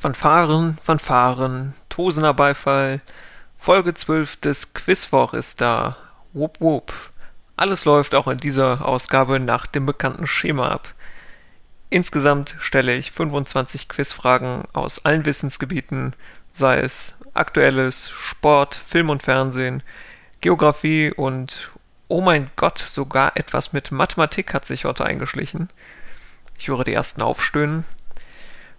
Fanfaren, Fanfaren, tosender Beifall. Folge 12 des Quizwoch ist da. Wupp, wupp. Alles läuft auch in dieser Ausgabe nach dem bekannten Schema ab. Insgesamt stelle ich 25 Quizfragen aus allen Wissensgebieten, sei es aktuelles, Sport, Film und Fernsehen, Geografie und oh mein Gott, sogar etwas mit Mathematik hat sich heute eingeschlichen. Ich höre die ersten aufstöhnen.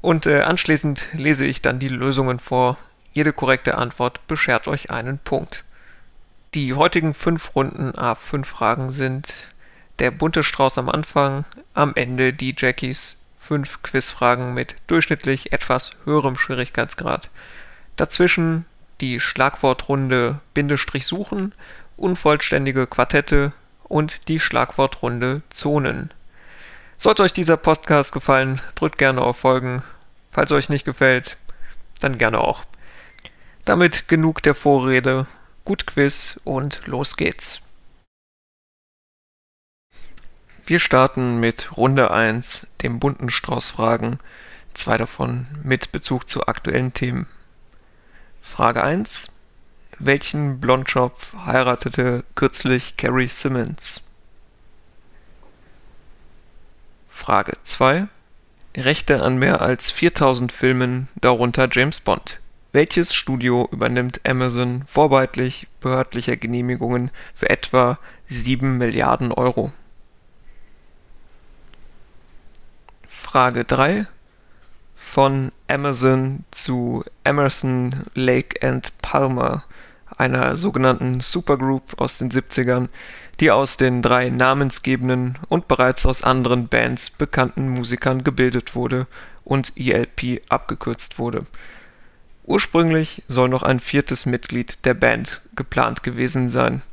Und äh, anschließend lese ich dann die Lösungen vor. Jede korrekte Antwort beschert euch einen Punkt. Die heutigen fünf Runden A5 Fragen sind der bunte Strauß am Anfang, am Ende die Jackies, fünf Quizfragen mit durchschnittlich etwas höherem Schwierigkeitsgrad. Dazwischen die Schlagwortrunde Bindestrich suchen, unvollständige Quartette und die Schlagwortrunde Zonen. Sollte euch dieser Podcast gefallen, drückt gerne auf Folgen. Falls euch nicht gefällt, dann gerne auch. Damit genug der Vorrede, gut Quiz und los geht's. Wir starten mit Runde 1, dem bunten Strauß Fragen, zwei davon mit Bezug zu aktuellen Themen. Frage 1. Welchen Blondschopf heiratete kürzlich Carrie Simmons? Frage 2. Rechte an mehr als 4000 Filmen, darunter James Bond. Welches Studio übernimmt Amazon vorbehaltlich behördlicher Genehmigungen für etwa 7 Milliarden Euro? Frage 3. Von Amazon zu Emerson, Lake and Palmer, einer sogenannten Supergroup aus den 70ern, die aus den drei namensgebenden und bereits aus anderen Bands bekannten Musikern gebildet wurde und ELP abgekürzt wurde. Ursprünglich soll noch ein viertes Mitglied der Band geplant gewesen sein.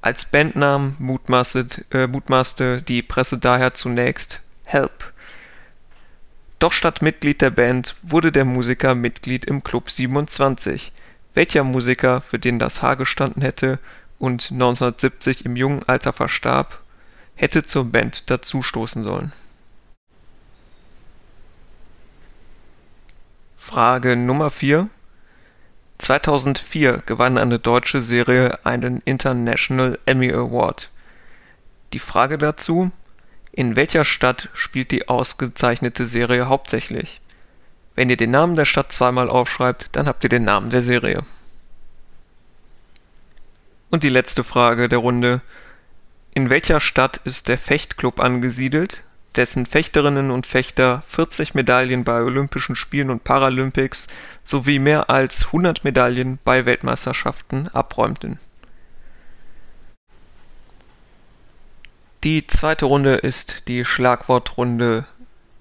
Als Bandnamen äh, mutmaßte die Presse daher zunächst Help. Doch statt Mitglied der Band wurde der Musiker Mitglied im Club 27. Welcher Musiker, für den das Haar gestanden hätte, und 1970 im jungen Alter verstarb, hätte zur Band dazustoßen sollen. Frage Nummer 4 2004 gewann eine deutsche Serie einen International Emmy Award. Die Frage dazu, in welcher Stadt spielt die ausgezeichnete Serie hauptsächlich? Wenn ihr den Namen der Stadt zweimal aufschreibt, dann habt ihr den Namen der Serie. Und die letzte Frage der Runde. In welcher Stadt ist der Fechtclub angesiedelt, dessen Fechterinnen und Fechter 40 Medaillen bei Olympischen Spielen und Paralympics sowie mehr als 100 Medaillen bei Weltmeisterschaften abräumten? Die zweite Runde ist die Schlagwortrunde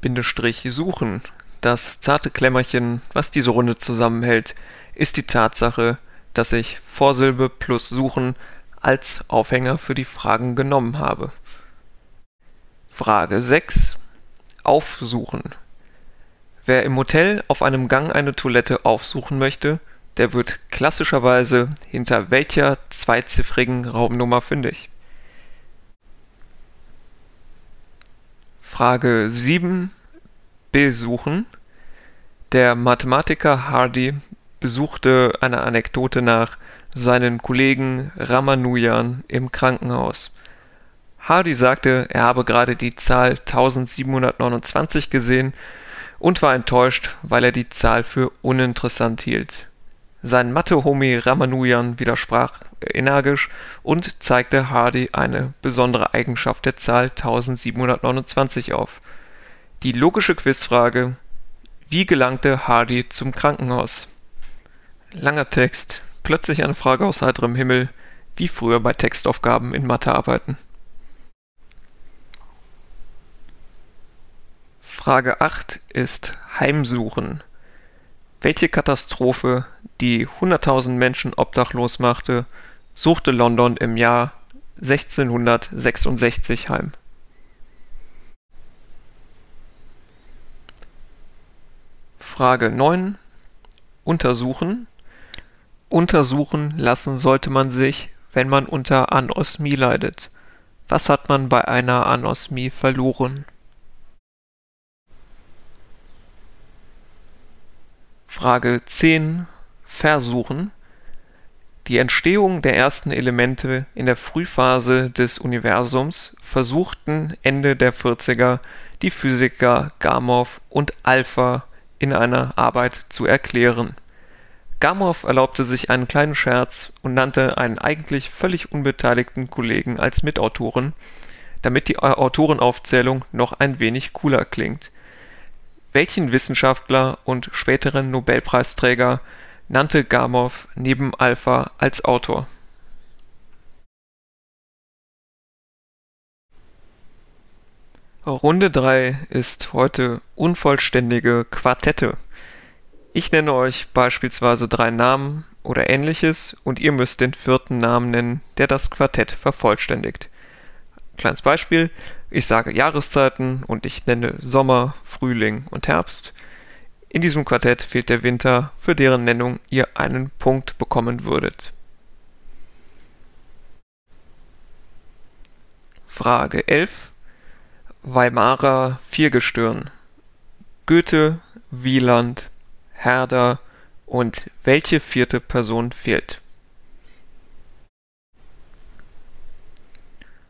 Bindestrich suchen. Das zarte Klemmerchen, was diese Runde zusammenhält, ist die Tatsache, dass ich Vorsilbe plus Suchen als Aufhänger für die Fragen genommen habe. Frage 6. Aufsuchen. Wer im Hotel auf einem Gang eine Toilette aufsuchen möchte, der wird klassischerweise hinter welcher zweiziffrigen Raumnummer fündig? Frage 7. Besuchen. Der Mathematiker Hardy besuchte einer Anekdote nach seinen Kollegen Ramanujan im Krankenhaus. Hardy sagte, er habe gerade die Zahl 1729 gesehen und war enttäuscht, weil er die Zahl für uninteressant hielt. Sein Mathe-Homie Ramanujan widersprach energisch und zeigte Hardy eine besondere Eigenschaft der Zahl 1729 auf. Die logische Quizfrage: Wie gelangte Hardy zum Krankenhaus? Langer Text, plötzlich eine Frage aus heiterem Himmel, wie früher bei Textaufgaben in Mathearbeiten. Frage 8 ist Heimsuchen. Welche Katastrophe, die 100.000 Menschen obdachlos machte, suchte London im Jahr 1666 heim? Frage 9. Untersuchen. Untersuchen lassen sollte man sich, wenn man unter Anosmie leidet. Was hat man bei einer Anosmie verloren? Frage 10 versuchen. Die Entstehung der ersten Elemente in der Frühphase des Universums versuchten Ende der 40er die Physiker Gamow und Alpha in einer Arbeit zu erklären. Gamow erlaubte sich einen kleinen Scherz und nannte einen eigentlich völlig unbeteiligten Kollegen als Mitautoren, damit die Autorenaufzählung noch ein wenig cooler klingt. Welchen Wissenschaftler und späteren Nobelpreisträger nannte Gamow neben Alpha als Autor. Runde 3 ist heute unvollständige Quartette. Ich nenne euch beispielsweise drei Namen oder ähnliches und ihr müsst den vierten Namen nennen, der das Quartett vervollständigt. Kleines Beispiel, ich sage Jahreszeiten und ich nenne Sommer, Frühling und Herbst. In diesem Quartett fehlt der Winter, für deren Nennung ihr einen Punkt bekommen würdet. Frage 11. Weimarer Viergestirn. Goethe, Wieland, Herder und welche vierte Person fehlt?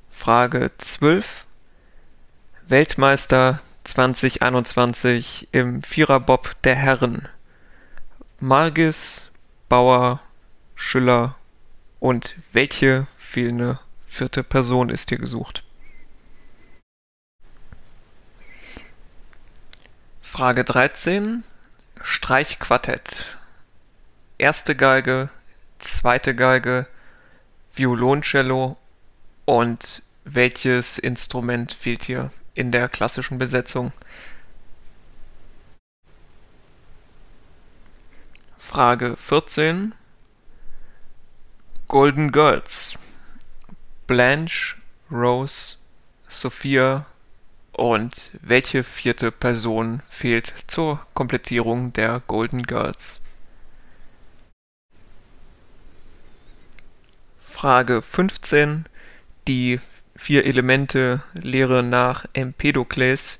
Frage 12. Weltmeister 2021 im Viererbob der Herren. Margis, Bauer, Schüller und welche fehlende vierte Person ist hier gesucht? Frage 13. Streichquartett. Erste Geige, zweite Geige, Violoncello und welches Instrument fehlt hier in der klassischen Besetzung? Frage 14. Golden Girls. Blanche, Rose, Sophia und welche vierte Person fehlt zur Komplettierung der Golden Girls? Frage 15. Die vier Elemente Lehre nach Empedokles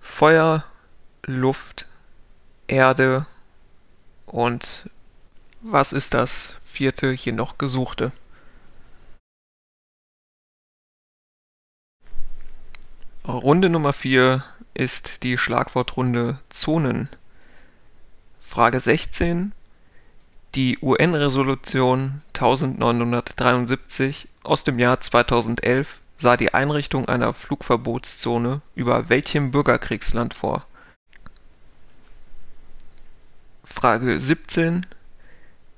Feuer, Luft, Erde und was ist das vierte hier noch gesuchte? Runde Nummer 4 ist die Schlagwortrunde Zonen. Frage 16. Die UN-Resolution 1973 aus dem Jahr 2011 sah die Einrichtung einer Flugverbotszone über welchem Bürgerkriegsland vor? Frage 17.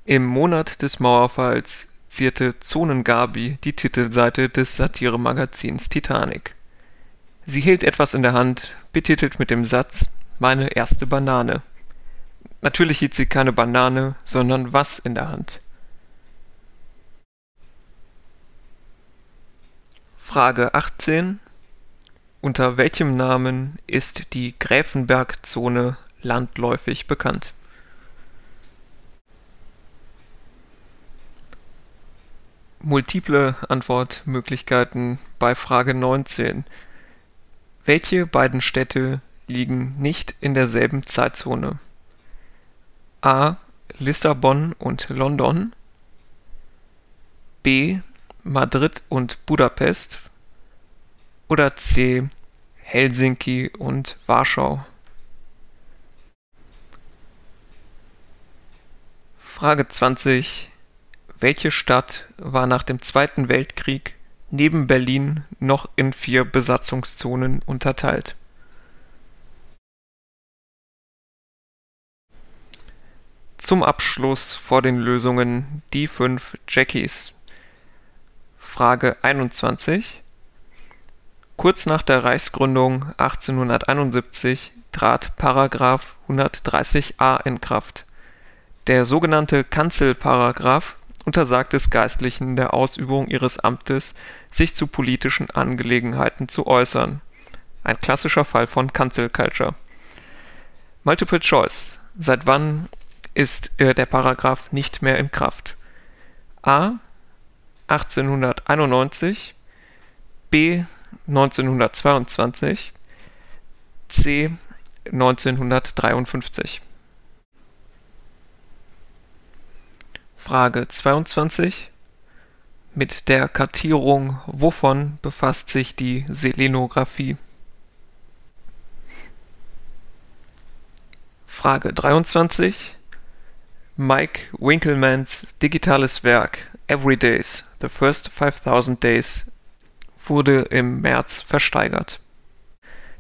Im Monat des Mauerfalls zierte Zonengabi die Titelseite des Satiremagazins Titanic. Sie hielt etwas in der Hand, betitelt mit dem Satz Meine erste Banane. Natürlich hielt sie keine Banane, sondern was in der Hand? Frage 18. Unter welchem Namen ist die Gräfenbergzone landläufig bekannt? Multiple Antwortmöglichkeiten bei Frage 19. Welche beiden Städte liegen nicht in derselben Zeitzone? A. Lissabon und London B. Madrid und Budapest oder C. Helsinki und Warschau? Frage 20. Welche Stadt war nach dem Zweiten Weltkrieg neben Berlin noch in vier Besatzungszonen unterteilt. Zum Abschluss vor den Lösungen die fünf Jackies. Frage 21. Kurz nach der Reichsgründung 1871 trat Paragraph 130a in Kraft. Der sogenannte Kanzelparagraph untersagt es Geistlichen der Ausübung ihres Amtes, sich zu politischen Angelegenheiten zu äußern. Ein klassischer Fall von Cancel Culture. Multiple Choice. Seit wann ist äh, der Paragraph nicht mehr in Kraft? A. 1891 B. 1922 C. 1953 Frage 22. Mit der Kartierung wovon befasst sich die Selenographie? Frage 23. Mike Winkelmans digitales Werk Every Days, The First 5000 Days wurde im März versteigert.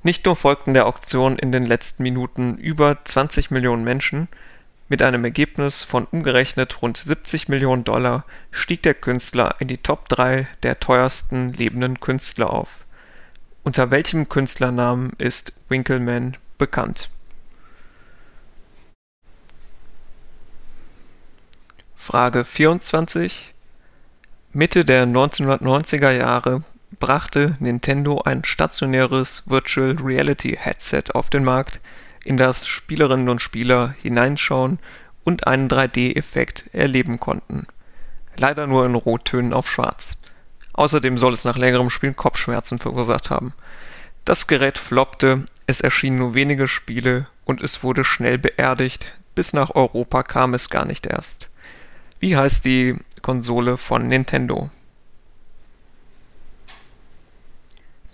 Nicht nur folgten der Auktion in den letzten Minuten über 20 Millionen Menschen, mit einem Ergebnis von umgerechnet rund 70 Millionen Dollar stieg der Künstler in die Top 3 der teuersten lebenden Künstler auf. Unter welchem Künstlernamen ist Winkleman bekannt? Frage 24 Mitte der 1990er Jahre brachte Nintendo ein stationäres Virtual Reality Headset auf den Markt in das Spielerinnen und Spieler hineinschauen und einen 3D-Effekt erleben konnten. Leider nur in Rottönen auf Schwarz. Außerdem soll es nach längerem Spielen Kopfschmerzen verursacht haben. Das Gerät floppte, es erschienen nur wenige Spiele und es wurde schnell beerdigt, bis nach Europa kam es gar nicht erst. Wie heißt die Konsole von Nintendo?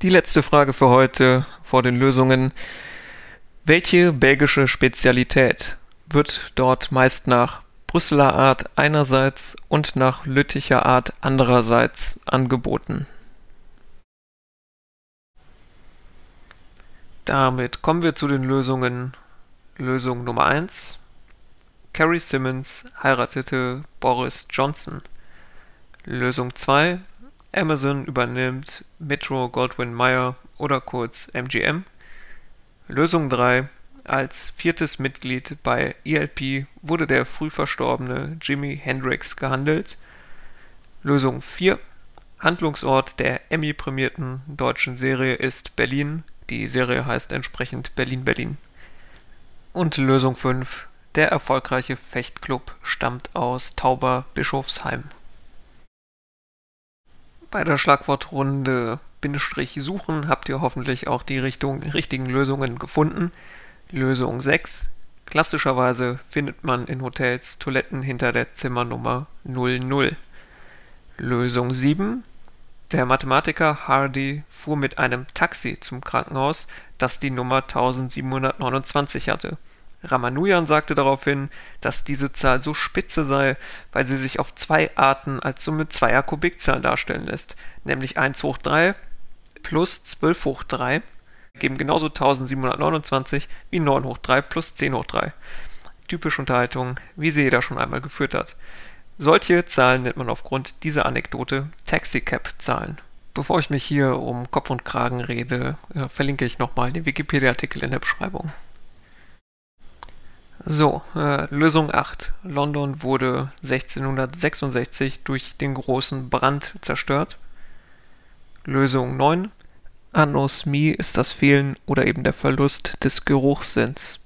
Die letzte Frage für heute vor den Lösungen. Welche belgische Spezialität wird dort meist nach Brüsseler Art einerseits und nach Lütticher Art andererseits angeboten? Damit kommen wir zu den Lösungen. Lösung Nummer 1. Carrie Simmons heiratete Boris Johnson. Lösung 2. Amazon übernimmt Metro Goldwyn Mayer oder kurz MGM. Lösung 3: Als viertes Mitglied bei ELP wurde der früh verstorbene Jimi Hendrix gehandelt. Lösung 4: Handlungsort der Emmy-prämierten deutschen Serie ist Berlin, die Serie heißt entsprechend Berlin Berlin. Und Lösung 5: Der erfolgreiche Fechtclub stammt aus Tauber-Bischofsheim. Bei der Schlagwortrunde suchen habt ihr hoffentlich auch die Richtung, richtigen Lösungen gefunden. Lösung 6. Klassischerweise findet man in Hotels Toiletten hinter der Zimmernummer 00. Lösung 7. Der Mathematiker Hardy fuhr mit einem Taxi zum Krankenhaus, das die Nummer 1729 hatte. Ramanujan sagte daraufhin, dass diese Zahl so spitze sei, weil sie sich auf zwei Arten als Summe zweier Kubikzahlen darstellen lässt, nämlich 1 hoch 3 plus 12 hoch 3 geben genauso 1729 wie 9 hoch 3 plus 10 hoch 3. Typische Unterhaltung, wie sie jeder schon einmal geführt hat. Solche Zahlen nennt man aufgrund dieser Anekdote Taxicab-Zahlen. Bevor ich mich hier um Kopf und Kragen rede, äh, verlinke ich nochmal den Wikipedia-Artikel in der Beschreibung. So, äh, Lösung 8. London wurde 1666 durch den großen Brand zerstört. Lösung 9. Anosmie ist das Fehlen oder eben der Verlust des Geruchssinns.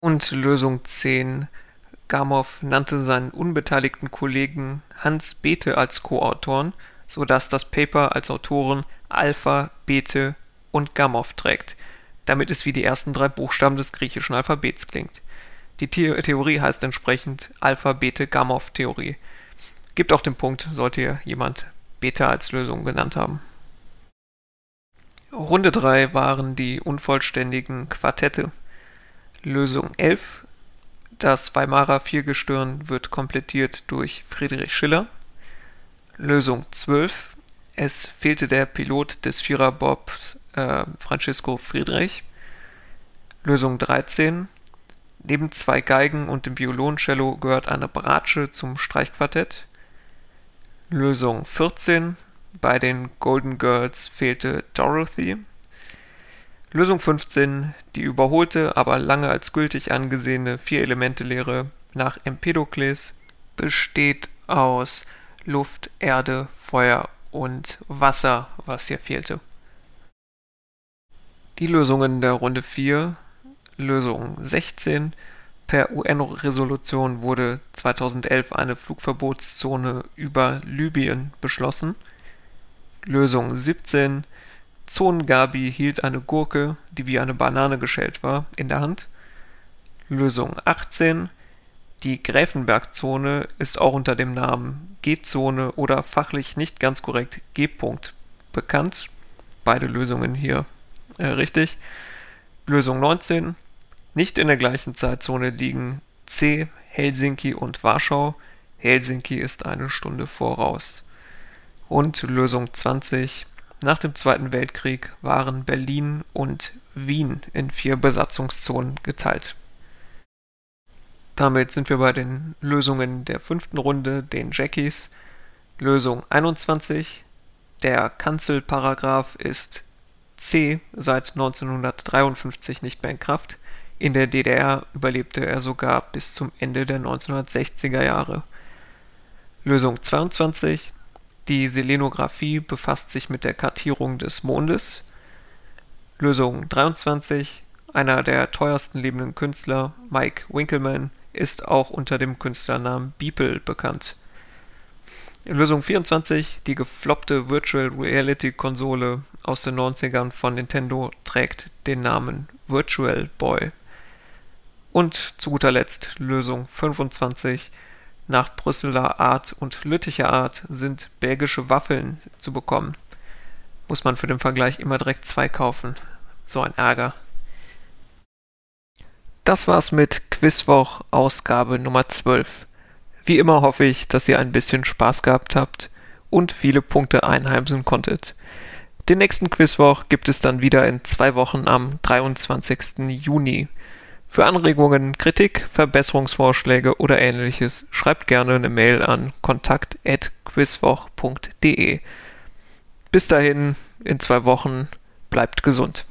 Und Lösung 10. Gamow nannte seinen unbeteiligten Kollegen Hans Bethe als Co-Autoren, sodass das Paper als Autoren Alpha, Bethe und Gamow trägt – damit es wie die ersten drei Buchstaben des griechischen Alphabets klingt. Die The Theorie heißt entsprechend Alpha-Bete-Gamow-Theorie. Gibt auch den Punkt, sollte jemand Beta als Lösung genannt haben. Runde 3 waren die unvollständigen Quartette. Lösung 11. Das Weimarer Viergestirn wird komplettiert durch Friedrich Schiller. Lösung 12. Es fehlte der Pilot des Viererbobs äh, Francisco Friedrich. Lösung 13. Neben zwei Geigen und dem Violoncello gehört eine Bratsche zum Streichquartett. Lösung 14. Bei den Golden Girls fehlte Dorothy. Lösung 15. Die überholte, aber lange als gültig angesehene Vier-Elemente-Lehre nach Empedokles besteht aus Luft, Erde, Feuer und Wasser, was hier fehlte. Die Lösungen der Runde 4 Lösung 16 Per UN-Resolution wurde 2011 eine Flugverbotszone über Libyen beschlossen. Lösung 17 Zonengabi hielt eine Gurke, die wie eine Banane geschält war, in der Hand. Lösung 18 Die Gräfenbergzone ist auch unter dem Namen G-Zone oder fachlich nicht ganz korrekt G-Punkt bekannt. Beide Lösungen hier äh, richtig. Lösung 19. Nicht in der gleichen Zeitzone liegen C, Helsinki und Warschau. Helsinki ist eine Stunde voraus. Und Lösung 20. Nach dem Zweiten Weltkrieg waren Berlin und Wien in vier Besatzungszonen geteilt. Damit sind wir bei den Lösungen der fünften Runde, den Jackies. Lösung 21. Der Kanzelparagraph ist C seit 1953 nicht mehr in Kraft. In der DDR überlebte er sogar bis zum Ende der 1960er Jahre. Lösung 22. Die Selenographie befasst sich mit der Kartierung des Mondes. Lösung 23. Einer der teuersten lebenden Künstler, Mike Winkelmann, ist auch unter dem Künstlernamen Beeple bekannt. Lösung 24, die gefloppte Virtual Reality Konsole aus den 90ern von Nintendo trägt den Namen Virtual Boy. Und zu guter Letzt Lösung 25, nach Brüsseler Art und Lütticher Art sind belgische Waffeln zu bekommen. Muss man für den Vergleich immer direkt zwei kaufen. So ein Ärger. Das war's mit Quizwoch Ausgabe Nummer 12. Wie immer hoffe ich, dass ihr ein bisschen Spaß gehabt habt und viele Punkte einheimsen konntet. Den nächsten Quizwoch gibt es dann wieder in zwei Wochen am 23. Juni. Für Anregungen, Kritik, Verbesserungsvorschläge oder ähnliches schreibt gerne eine Mail an kontakt.quizwoch.de. Bis dahin, in zwei Wochen, bleibt gesund.